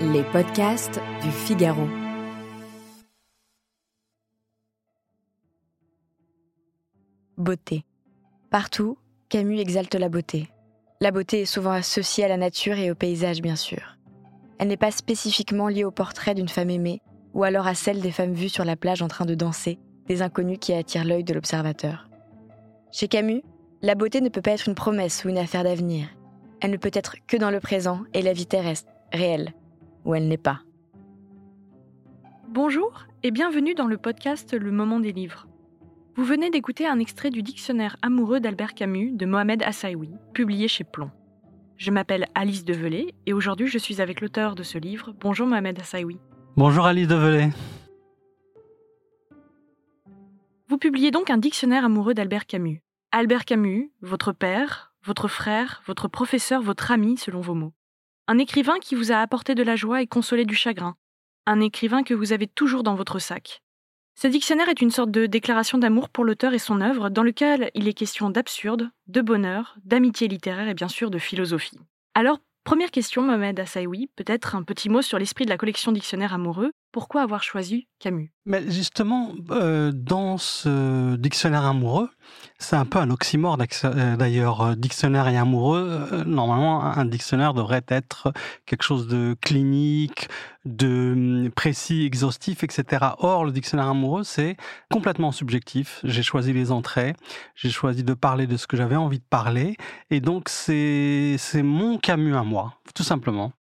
Les podcasts du Figaro. Beauté. Partout, Camus exalte la beauté. La beauté est souvent associée à la nature et au paysage, bien sûr. Elle n'est pas spécifiquement liée au portrait d'une femme aimée, ou alors à celle des femmes vues sur la plage en train de danser, des inconnus qui attirent l'œil de l'observateur. Chez Camus, la beauté ne peut pas être une promesse ou une affaire d'avenir. Elle ne peut être que dans le présent et la vie terrestre, réelle, où elle n'est pas. Bonjour et bienvenue dans le podcast Le Moment des Livres. Vous venez d'écouter un extrait du dictionnaire amoureux d'Albert Camus de Mohamed Assaoui, publié chez Plomb. Je m'appelle Alice Develay et aujourd'hui je suis avec l'auteur de ce livre. Bonjour Mohamed Assaoui. Bonjour Alice Develay. Vous publiez donc un dictionnaire amoureux d'Albert Camus. Albert Camus, votre père, votre frère, votre professeur, votre ami, selon vos mots. Un écrivain qui vous a apporté de la joie et consolé du chagrin. Un écrivain que vous avez toujours dans votre sac. Ce dictionnaire est une sorte de déclaration d'amour pour l'auteur et son œuvre, dans lequel il est question d'absurde, de bonheur, d'amitié littéraire et bien sûr de philosophie. Alors, première question, Mohamed Assaoui, peut-être un petit mot sur l'esprit de la collection Dictionnaire amoureux. Pourquoi avoir choisi Camus? Mais justement, euh, dans ce dictionnaire amoureux, c'est un peu un oxymore euh, d'ailleurs. Euh, dictionnaire et amoureux, normalement, un dictionnaire devrait être quelque chose de clinique, de hum, précis, exhaustif, etc. Or, le dictionnaire amoureux, c'est complètement subjectif. J'ai choisi les entrées, j'ai choisi de parler de ce que j'avais envie de parler, et donc c'est mon Camus à moi, tout simplement.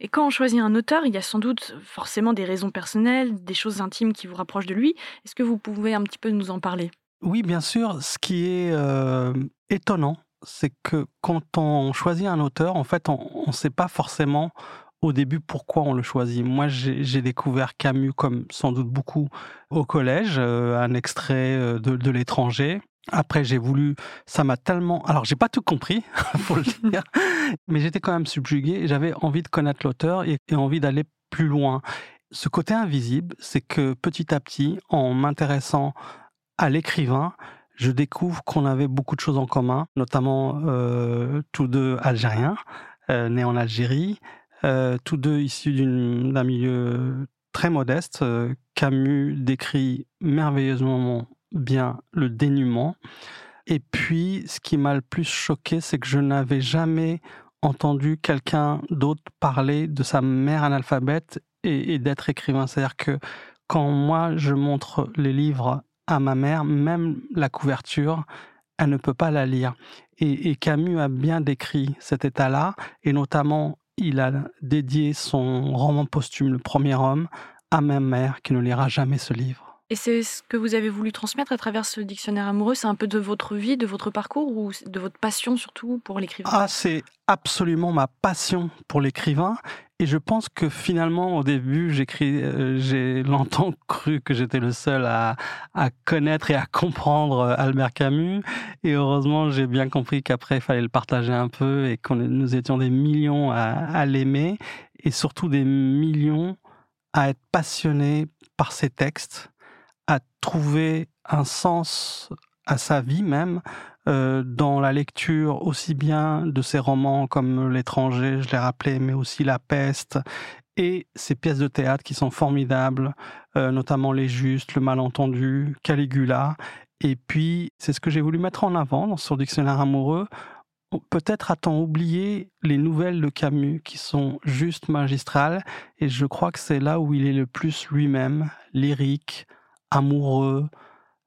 Et quand on choisit un auteur, il y a sans doute forcément des raisons personnelles, des choses intimes qui vous rapprochent de lui. Est-ce que vous pouvez un petit peu nous en parler? Oui, bien sûr. Ce qui est euh, étonnant, c'est que quand on choisit un auteur, en fait, on ne sait pas forcément au début pourquoi on le choisit. Moi, j'ai découvert Camus comme sans doute beaucoup au collège, euh, un extrait euh, de, l'étranger. Après, j'ai voulu, ça m'a tellement, alors j'ai pas tout compris, pour le dire, mais j'étais quand même subjugué j'avais envie de connaître l'auteur et, et envie d'aller plus loin. Ce côté invisible, c'est que petit à petit, en m'intéressant à l'écrivain, je découvre qu'on avait beaucoup de choses en commun, notamment euh, tous deux algériens, euh, nés en Algérie, euh, tous deux issus d'un milieu très modeste. Camus décrit merveilleusement bien le dénuement. Et puis, ce qui m'a le plus choqué, c'est que je n'avais jamais entendu quelqu'un d'autre parler de sa mère analphabète et, d'être écrivain. C'est-à-dire que quand moi, je montre les livres à ma mère, même la couverture, elle ne peut pas la lire. et Camus a bien décrit cet état-là, et notamment il a dédié son roman posthume, Le Premier Homme, à ma mère qui ne lira jamais ce livre. Et c'est ce que vous avez voulu transmettre à travers ce dictionnaire amoureux C'est un peu de votre vie, de votre parcours ou de votre passion surtout pour l'écrivain? Ah, c'est absolument ma passion pour l'écrivain. Et je pense que finalement, au début, euh, j'ai longtemps cru que j'étais le seul à, connaître et à comprendre euh, Albert Camus. Et heureusement, j'ai bien compris qu'après, il fallait le partager un peu et que nous étions des millions à l'aimer et surtout des millions à être passionnés par ses textes à trouver un sens à sa vie même euh, dans la lecture aussi bien de ses romans comme L'étranger, je l'ai rappelé, mais aussi La peste et ses pièces de théâtre qui sont formidables, euh, notamment Les Justes, Le Malentendu, Caligula. Et puis, c'est ce que j'ai voulu mettre en avant dans son dictionnaire amoureux. Peut-être a-t-on oublié les nouvelles de Camus qui sont juste magistrales, et je crois que c'est là où il est le plus lui-même, lyrique, amoureux.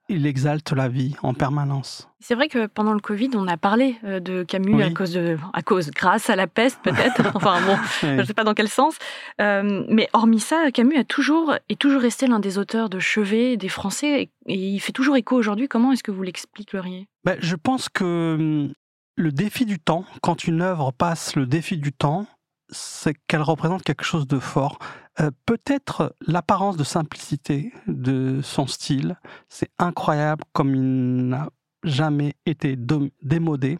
Il exalte la vie en permanence. C'est vrai que pendant le Covid, on a parlé euh, de Camus à cause de, à cause, grâce à la peste peut-être. enfin bon, je ne sais pas dans quel sens. Euh, mais hormis ça, Camus a toujours est toujours resté l'un des auteurs de chevet des Français et, il fait toujours écho aujourd'hui. Comment est-ce que vous l'expliqueriez? Ben, Je pense que hum, le défi du temps, quand une œuvre passe le défi du temps, c'est qu'elle représente quelque chose de fort. Euh, peut-être l'apparence de simplicité de son style, c'est incroyable comme il n'a jamais été démodé.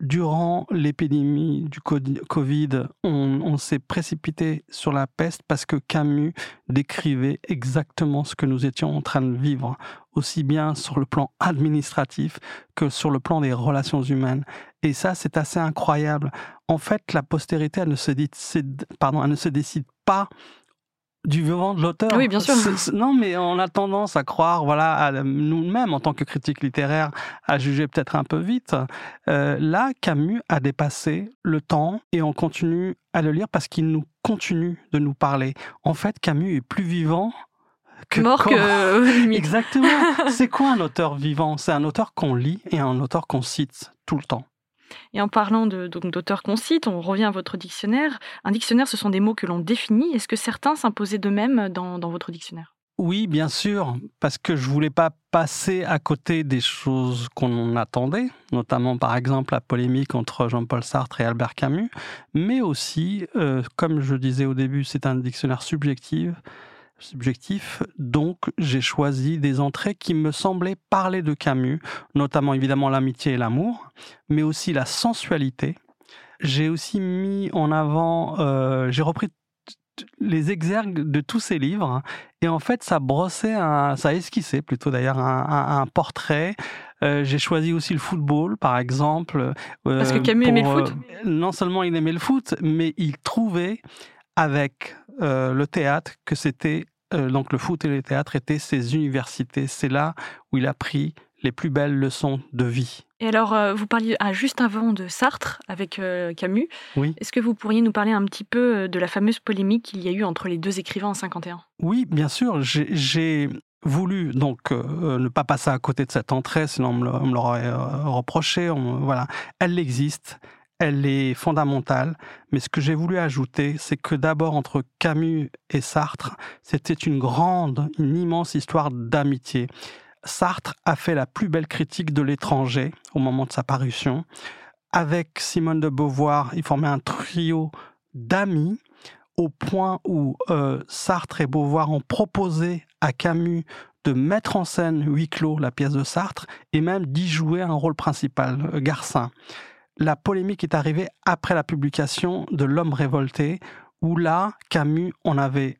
Durant l'épidémie du Covid, on, s'est précipité sur la peste parce que Camus décrivait exactement ce que nous étions en train de vivre, aussi bien sur le plan administratif que sur le plan des relations humaines. Et ça, c'est assez incroyable. En fait, la postérité, elle ne se pardon, elle ne se décide pas du vivant de l'auteur. Oui, bien sûr. non, mais on a tendance à croire, voilà, nous-mêmes en tant que critique littéraire, à juger peut-être un peu vite. Euh, là, Camus a dépassé le temps et on continue à le lire parce qu'il nous continue de nous parler. En fait, Camus est plus vivant que mort que Exactement. C'est quoi un auteur vivant? C'est un auteur qu'on lit et un auteur qu'on cite tout le temps. Et en parlant d'auteurs qu'on cite, on revient à votre dictionnaire. Un dictionnaire, ce sont des mots que l'on définit. Est-ce que certains s'imposaient d'eux-mêmes dans, dans votre dictionnaire? Oui, bien sûr, parce que je voulais pas passer à côté des choses qu'on attendait, notamment par exemple la polémique entre Jean-Paul Sartre et Albert Camus, mais aussi, euh, comme je disais au début, c'est un dictionnaire subjectif, subjectif. Donc, j'ai choisi des entrées qui me semblaient parler de Camus, notamment évidemment l'amitié et l'amour, mais aussi la sensualité. J'ai aussi mis en avant, euh, j'ai repris les exergues de tous ces livres et en fait ça brossait un, ça esquissait plutôt d'ailleurs un, portrait euh, j'ai choisi aussi le football par exemple parce que euh, Camus aimait le foot non seulement il aimait le foot mais il trouvait avec le théâtre que c'était euh, donc le foot et le théâtre étaient ses universités. C'est là où il a pris les plus belles leçons de vie. Et alors, euh, vous parliez ah, juste avant de Sartre avec euh, Camus. Oui. Est-ce que vous pourriez nous parler un petit peu de la fameuse polémique qu'il y a eu entre les deux écrivains en 51 Oui, bien sûr. J'ai voulu donc ne pas passer à côté de cette entrée, sinon on me l'aurait reproché. voilà, elle existe elle est fondamentale. Mais ce que j'ai voulu ajouter, c'est que d'abord entre Camus et Sartre, c'était une grande, une immense histoire d'amitié. Sartre a fait la plus belle critique de l'étranger au moment de sa parution. Avec Simone de Beauvoir, il formait un trio d'amis au point où euh, Sartre et Beauvoir ont proposé à Camus de mettre en scène huis clos la pièce de Sartre et même d'y jouer un rôle principal, euh, Garcin la polémique est arrivée après la publication de L'homme révolté, où là, Camus en avait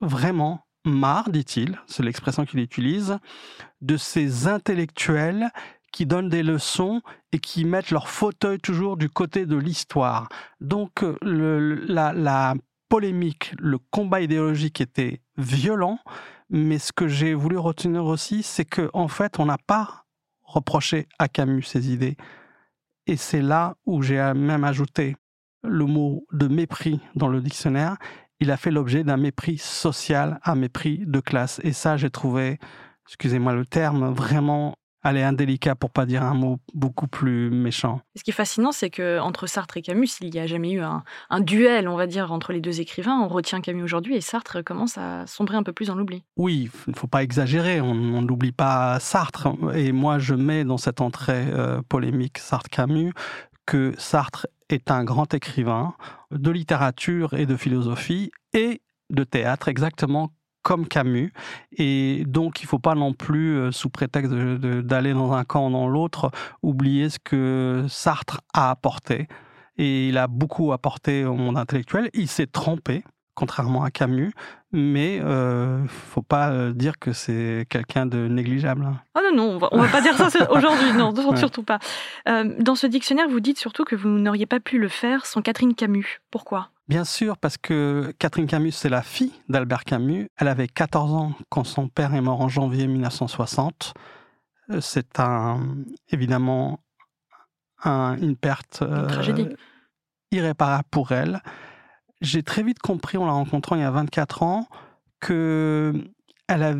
vraiment marre, dit-il, c'est l'expression qu'il utilise, de ces intellectuels qui donnent des leçons et qui mettent leur fauteuil toujours du côté de l'histoire. Donc la, la polémique, le combat idéologique était violent, mais ce que j'ai voulu retenir aussi, c'est qu'en en fait, on n'a pas reproché à Camus ses idées. Et c'est là où j'ai même ajouté le mot de mépris dans le dictionnaire. Il a fait l'objet d'un mépris social, un mépris de classe. Et ça, j'ai trouvé, excusez-moi le terme, vraiment elle est indélicat pour pas dire un mot beaucoup plus méchant. Ce qui est fascinant, c'est que entre Sartre et Camus, il n'y a jamais eu un, duel, on va dire, entre les deux écrivains. On retient Camus aujourd'hui et Sartre commence à sombrer un peu plus dans l'oubli. Oui, il ne faut pas exagérer. On n'oublie pas Sartre. Et moi, je mets dans cette entrée euh, polémique Sartre-Camus que Sartre est un grand écrivain de littérature et de philosophie et de théâtre, exactement comme Camus. Et donc, il ne faut pas non plus, euh, sous prétexte d'aller dans un camp ou dans l'autre, oublier ce que Sartre a apporté. Et il a beaucoup apporté au monde intellectuel. Il s'est trompé, contrairement à Camus, mais il euh, ne faut pas euh, dire que c'est quelqu'un de négligeable. Ah non, non, on va, va pas dire ça aujourd'hui, non, surtout pas. dans ce dictionnaire, vous dites surtout que vous n'auriez pas pu le faire sans Catherine Camus. Pourquoi? Bien sûr, parce que Catherine Camus, c'est la fille d'Albert Camus. Elle avait 14 ans quand son père est mort en janvier 1960. Euh, c'est un, évidemment une perte euh, irréparable pour elle. J'ai très vite compris, en la rencontrant il y a 24 ans, qu'elle a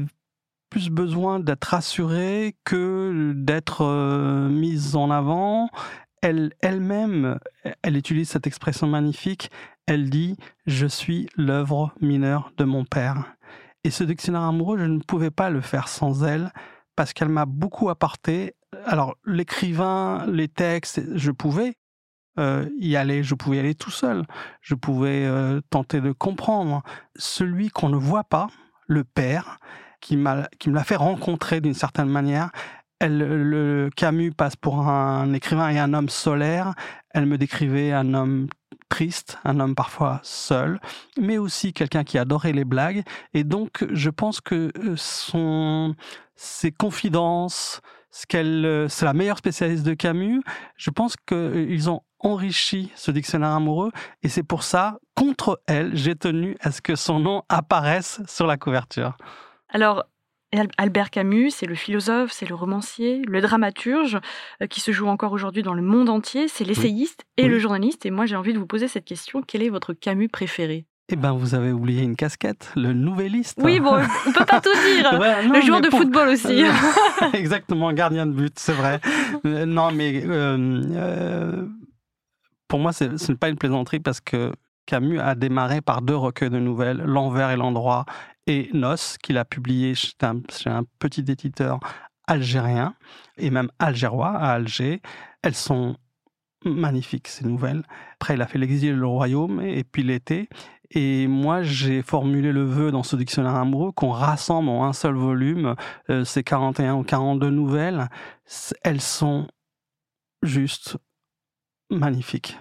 plus besoin d'être rassurée que d'être euh, mise en avant. Elle elle-même, elle utilise cette expression magnifique, elle dit Je suis l'œuvre mineure de mon père. Et ce dictionnaire amoureux, je ne pouvais pas le faire sans elle parce qu'elle m'a beaucoup apporté. Alors, l'écrivain, les textes, je pouvais euh, y aller, je pouvais y aller tout seul. Je pouvais euh, tenter de comprendre. Celui qu'on ne voit pas, le père, qui, qui me l'a fait rencontrer d'une certaine manière, elle, le Camus passe pour un écrivain et un homme solaire. Elle me décrivait un homme un homme parfois seul, mais aussi quelqu'un qui adorait les blagues. Et donc, je pense que euh, son, ses confidences, ce qu'elle, euh, c'est la meilleure spécialiste de Camus. Je pense qu'ils ont enrichi ce dictionnaire amoureux et c'est pour ça, contre elle, j'ai tenu à ce que son nom apparaisse sur la couverture. Alors, Albert Camus, c'est le philosophe, c'est le romancier, le dramaturge euh, qui se joue encore aujourd'hui dans le monde entier, c'est l'essayiste et le journaliste. Et moi, j'ai envie de vous poser cette question quel est votre Camus préféré? Eh ben, vous avez oublié une casquette, le nouvelliste. Oui, bon, on peut pas tout dire. le joueur de football aussi. Exactement, gardien de but, c'est vrai. Euh, non, mais euh, pour moi, ce n'est pas une plaisanterie parce que Camus a démarré par deux recueils de nouvelles, L'envers et l'endroit, et Nos, qu'il a publié chez un, petit éditeur algérien, et même algérois à Alger. Elles sont magnifiques, ces nouvelles. Après, il a fait L'exil et le royaume, et puis l'été. Et moi, j'ai formulé le vœu dans ce dictionnaire amoureux qu'on rassemble en un seul volume euh, ces 41 ou 42 nouvelles. Elles sont juste magnifiques.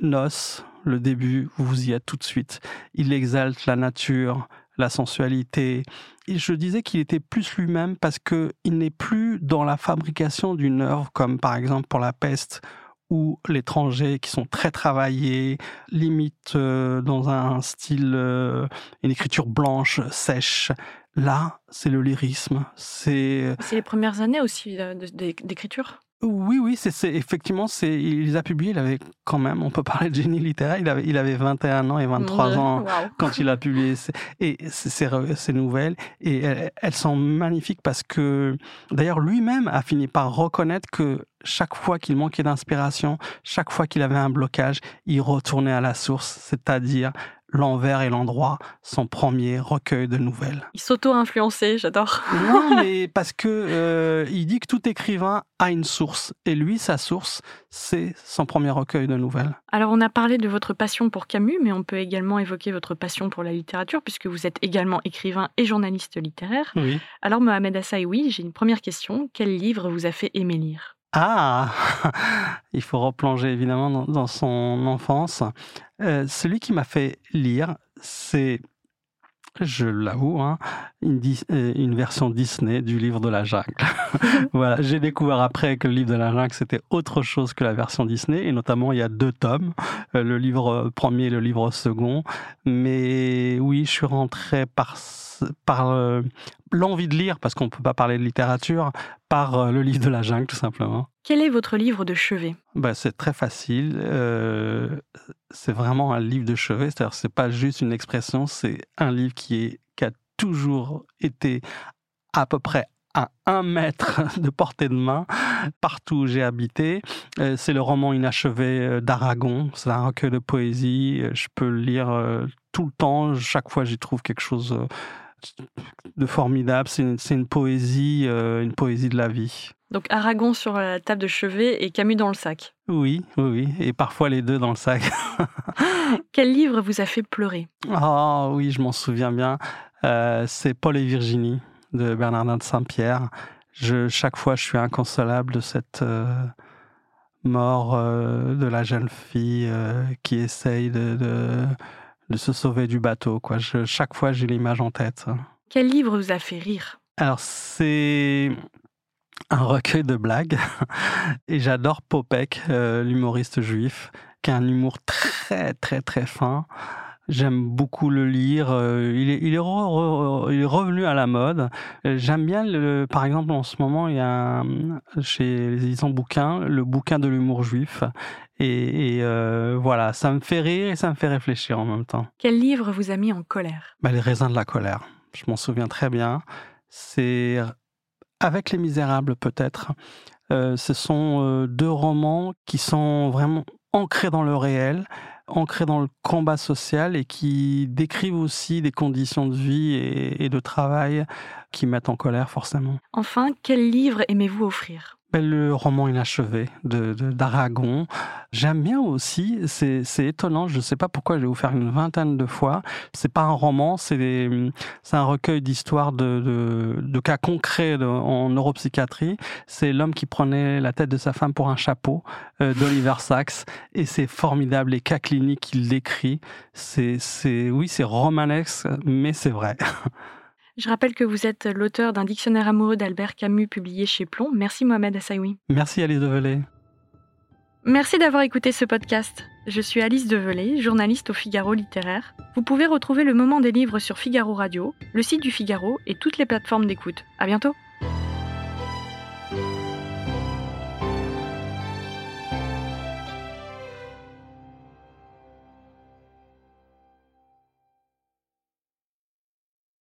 Nos, le début, vous y êtes tout de suite. Il exalte la nature, la sensualité. Je disais qu'il était plus lui-même parce qu'il n'est plus dans la fabrication d'une œuvre comme par exemple pour la peste ou l'étranger qui sont très travaillés, limite euh, dans un style, euh, une écriture blanche, sèche. Là, c'est le lyrisme. C'est. C'est les premières années aussi euh, d'écriture? Oui, oui, c'est effectivement, c'est il les a publiés. Il avait quand même, on peut parler de génie littéraire. Il avait, il avait 21 ans et 23 ans quand il a publié et ces nouvelles. Et elles, sont magnifiques parce que, d'ailleurs, lui-même a fini par reconnaître que chaque fois qu'il manquait d'inspiration, chaque fois qu'il avait un blocage, il retournait à la source, c'est-à-dire l'envers et l'endroit, son premier recueil de nouvelles. Il s'auto-influencé, j'adore. non, mais parce que euh, il dit que tout écrivain a une source, et lui, sa source, c'est son premier recueil de nouvelles. Alors, on a parlé de votre passion pour Camus, mais on peut également évoquer votre passion pour la littérature, puisque vous êtes également écrivain et journaliste littéraire. Oui. Alors, Mohamed oui, j'ai une première question. Quel livre vous a fait aimer lire? Ah, il faut replonger évidemment dans, son enfance. Euh, celui qui m'a fait lire, c'est, je l'avoue, hein, une, euh, une, version Disney du livre de la jungle. voilà, j'ai découvert après que le livre de la jungle c'était autre chose que la version Disney, et notamment il y a deux tomes, euh, le livre premier et le livre second. Mais oui, je suis rentré par par euh, l'envie de lire, parce qu'on ne peut pas parler de littérature, par euh, le livre de la jungle, tout simplement. Quel est votre livre de chevet? Bah, C'est très facile. Euh, c'est vraiment un livre de chevet. C'est-à-dire, c'est pas juste une expression, c'est un livre qui, est, qui a toujours été à peu près à un mètre de portée de main partout où j'ai habité. C'est le roman inachevé d'Aragon. C'est un recueil de poésie. Je peux le lire tout le temps. Chaque fois, j'y trouve quelque chose de formidable. C'est une, poésie, euh, une poésie de la vie. Donc Aragon sur la table de chevet et Camus dans le sac. Oui, oui, et parfois les deux dans le sac. Quel livre vous a fait pleurer? Oh oui, je m'en souviens bien. Euh, c'est Paul et Virginie de Bernardin de Saint-Pierre. Je, chaque fois, je suis inconsolable de cette euh, mort de la jeune fille qui essaye de de se sauver du bateau. Quoi. chaque fois, j'ai l'image en tête. Quel livre vous a fait rire? Alors, c'est un recueil de blagues. Et j'adore Popek, euh, l'humoriste juif, qui a un humour très, très, très fin. J'aime beaucoup le lire. Euh, il est, il est, revenu à la mode. Euh, j'aime bien, le, par exemple, en ce moment, il y a chez les éditions bouquins, le bouquin de l'humour juif. Et, euh, voilà, ça me fait rire et ça me fait réfléchir en même temps. Quel livre vous a mis en colère? Bah, Les raisins de la colère. Je m'en souviens très bien. C'est avec Les Misérables peut-être. Euh, ce sont deux romans qui sont vraiment ancrés dans le réel, ancrés dans le combat social et qui décrivent aussi des conditions de vie et de travail qui mettent en colère forcément. Enfin, quel livre aimez-vous offrir? Le roman inachevé de d'Aragon. J'aime bien aussi, c'est étonnant, je ne sais pas pourquoi j'ai offert une vingtaine de fois. C'est pas un roman, c'est un recueil d'histoires de, de, cas concrets en neuropsychiatrie. C'est l'homme qui prenait la tête de sa femme pour un chapeau euh, d'Oliver Sacks et c'est formidable les cas cliniques qu'il décrit. C'est oui, c'est romanesque, mais c'est vrai. Je rappelle que vous êtes l'auteur d'un dictionnaire amoureux d'Albert Camus publié chez Plomb. Merci Mohamed Assaoui. Merci Alice Develay. Merci d'avoir écouté ce podcast. Je suis Alice Develay, journaliste au Figaro littéraire. Vous pouvez retrouver le moment des livres sur Figaro Radio, le site du Figaro et toutes les plateformes d'écoute. À bientôt!